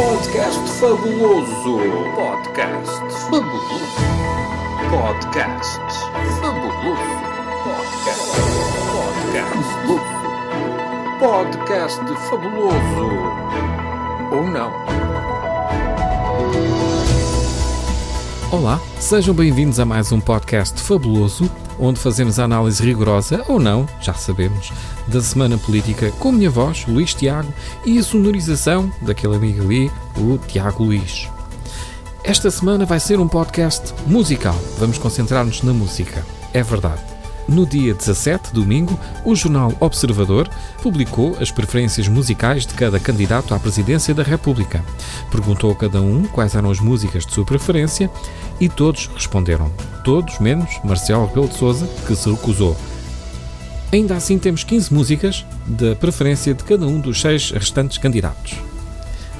Podcast fabuloso. Podcast fabuloso. Podcast fabuloso. Podcast. Podcast. Podcast fabuloso. Ou não? Olá, sejam bem-vindos a mais um podcast fabuloso, onde fazemos a análise rigorosa, ou não, já sabemos, da semana política com a minha voz, Luís Tiago, e a sonorização daquele amigo ali, o Tiago Luís. Esta semana vai ser um podcast musical, vamos concentrar-nos na música, é verdade. No dia 17, domingo, o jornal Observador publicou as preferências musicais de cada candidato à presidência da República. Perguntou a cada um quais eram as músicas de sua preferência e todos responderam. Todos menos Marcelo Rebelo de Sousa, que se recusou. Ainda assim, temos 15 músicas da preferência de cada um dos seis restantes candidatos.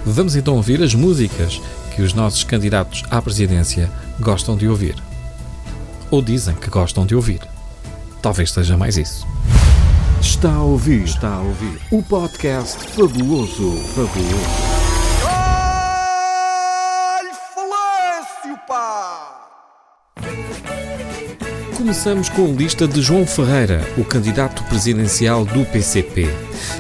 Vamos então ouvir as músicas que os nossos candidatos à presidência gostam de ouvir. Ou dizem que gostam de ouvir. Talvez seja mais isso. Está a ouvir, está a ouvir o podcast fabuloso, fabuloso. Começamos com a lista de João Ferreira, o candidato presidencial do PCP.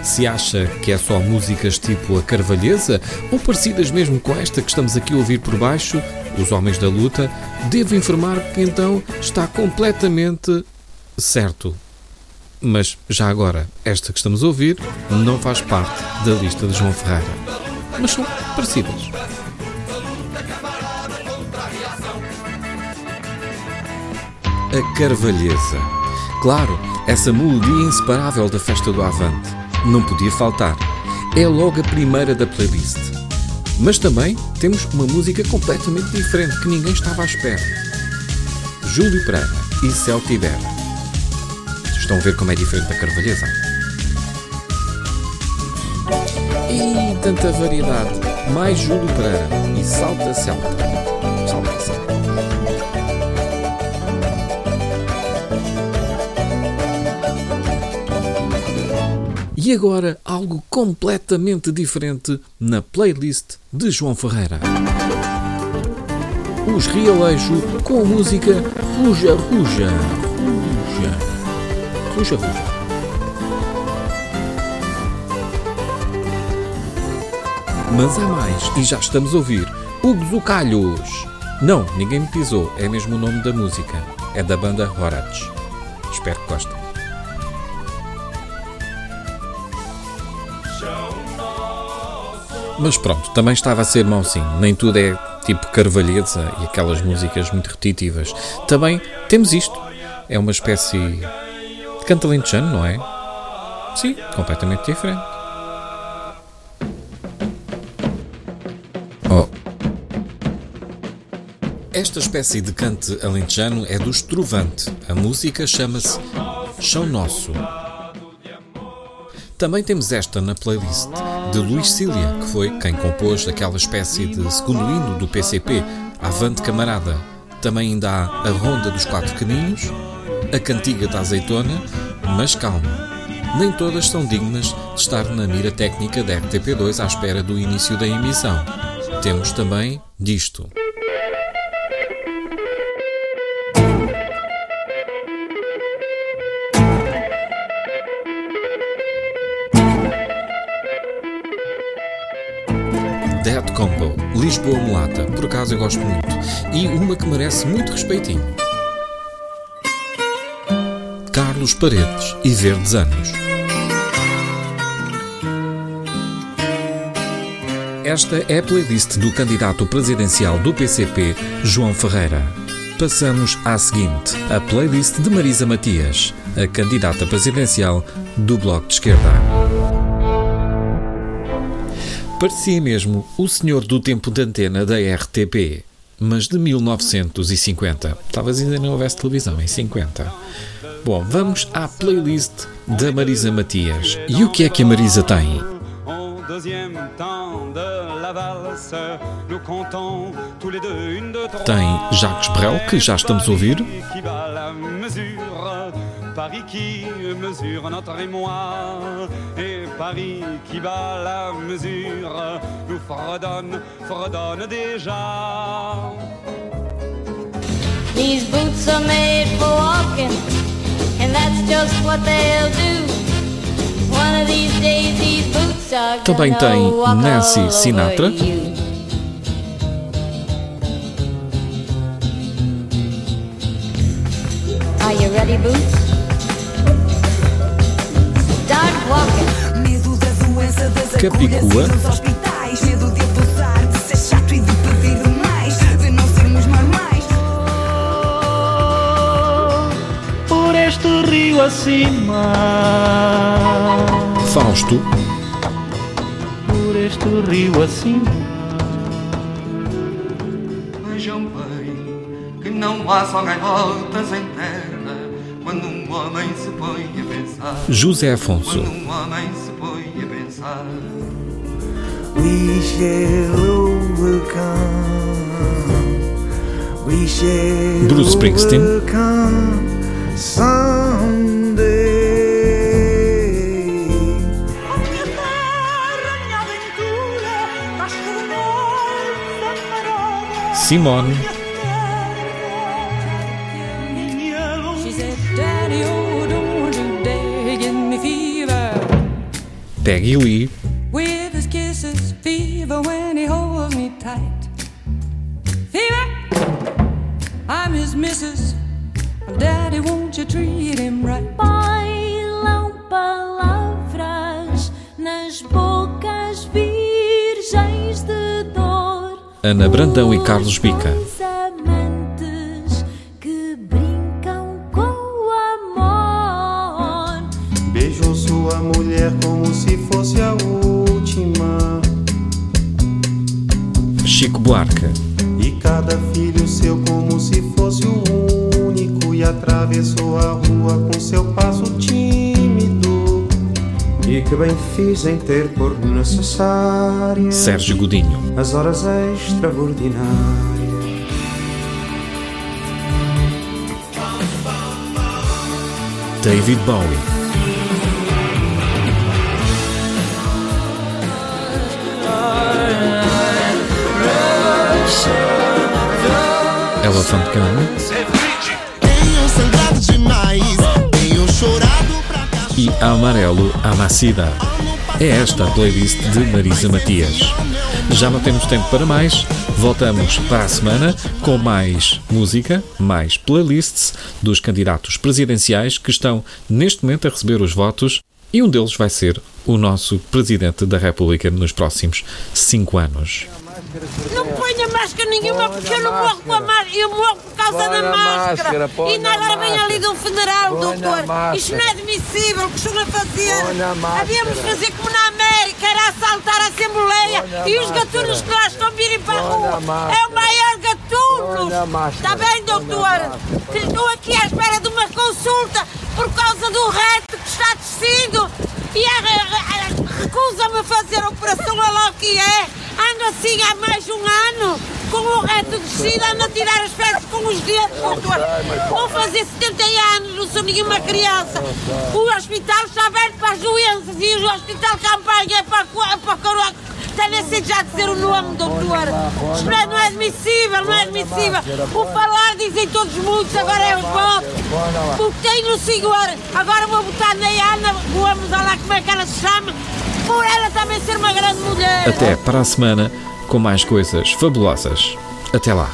Se acha que é só músicas tipo a Carvalhesa, ou parecidas mesmo com esta que estamos aqui a ouvir por baixo, Os Homens da Luta, devo informar que então está completamente certo. Mas já agora, esta que estamos a ouvir não faz parte da lista de João Ferreira. Mas são parecidas. A Carvalhesa. Claro, essa melodia inseparável da festa do Avante. Não podia faltar. É logo a primeira da playlist. Mas também temos uma música completamente diferente que ninguém estava à espera. Júlio Pereira e Céu Tiber. Estão a ver como é diferente da Carvalhesa? E tanta variedade. Mais Júlio Pereira e Salta Celta. Salta Celta. E agora algo completamente diferente na playlist de João Ferreira. Os Rialejo com a música Ruja Ruja. Ruja. Ruja Ruja. Mas há mais, e já estamos a ouvir. Hugo Zucalhos. Não, ninguém me pisou, é mesmo o nome da música. É da banda Horach. Espero que gostem. Mas pronto, também estava a ser mauzinho. Nem tudo é tipo Carvalheza e aquelas músicas muito repetitivas. Também temos isto. É uma espécie canto não é? Sim, completamente diferente. Oh. Esta espécie de cante alentejano é do Estrovante. A música chama-se Chão Nosso. Também temos esta na playlist de Luís Cília, que foi quem compôs aquela espécie de segundo hino do PCP, Avante Camarada. Também ainda há a Ronda dos Quatro Caminhos, a Cantiga da Azeitona, mas calma, nem todas são dignas de estar na mira técnica da RTP2 à espera do início da emissão. Temos também disto. Dead Combo, Lisboa Mulata, por acaso eu gosto muito, e uma que merece muito respeitinho. Carlos Paredes e Verdes Anos. Esta é a playlist do candidato presidencial do PCP, João Ferreira. Passamos à seguinte, a playlist de Marisa Matias, a candidata presidencial do Bloco de Esquerda. Parecia mesmo o senhor do tempo de antena da RTP, mas de 1950. Talvez ainda não houvesse televisão em 50. Bom, vamos à playlist da Marisa Matias. E o que é que a Marisa tem? Tem Jacques Brel, que já estamos a ouvir. Paris qui mesure notre émoi et Paris qui bat la mesure nous fredonne, fredonne déjà. These boots are made for walking, and that's just what they'll do. One of these days, these boots are Também gonna tem walk Nancy all over Sinatra. Normais. por este rio acima, Fausto, por este rio acima. Vejam bem que não há só gaivotas em terra quando um homem se põe a pensar. José Afonso, Quando um homem se pensar. We shall Bruce Springsteen. Simone, Peggy Lee, With his kisses, fever when he holds me tight. Fever, I'm his missus. Daddy, won't you treat him right? Bailam palavras nas bocas virgens de dor. Ana Brandão e Carlos Bica. Mulher como se fosse a última. Chico Buarque, E cada filho seu como se fosse o único. E atravessou a rua com seu passo tímido. E que bem fiz em ter por necessária Sérgio Godinho, as horas extraordinárias. David Bowie, Elephant Gun Tenho sangrado demais, tenho chorado pra cá. e Amarelo Amacida. É esta a playlist de Marisa Matias. Já não temos tempo para mais, voltamos para a semana com mais música, mais playlists dos candidatos presidenciais que estão neste momento a receber os votos e um deles vai ser o nosso Presidente da República nos próximos cinco anos. Máscara nenhuma porque eu não morro com a máscara, eu morro por causa da máscara. e ainda agora vem ali de um federal, doutor. Isto não é admissível o que estão a fazer. Havíamos de fazer como na América, era assaltar a Assembleia e os gatunos que lá estão virem para a rua. É o maior gatuno. Está bem, doutor? Que Estou aqui à espera de uma consulta por causa do reto que está descido. E recusa-me a fazer a operação, olha lá o que é. Ando assim há mais de um ano, com o reto descido, ando a tirar as fezes com os dedos, doutor. Vou fazer 70 anos, não sou nenhuma criança. O hospital está aberto para as doenças e o hospital campanha é para, a co- para coroa. Tem necessidade já de ser o nome, doutor. Não é- não é admissível, não é admissível. O falar dizem todos muitos, agora é o voto. O que tem no senhor, agora vou botar na Ana Gomes, olha lá como é que ela se chama, por ela também ser uma grande mulher. Até para a semana com mais coisas fabulosas. Até lá.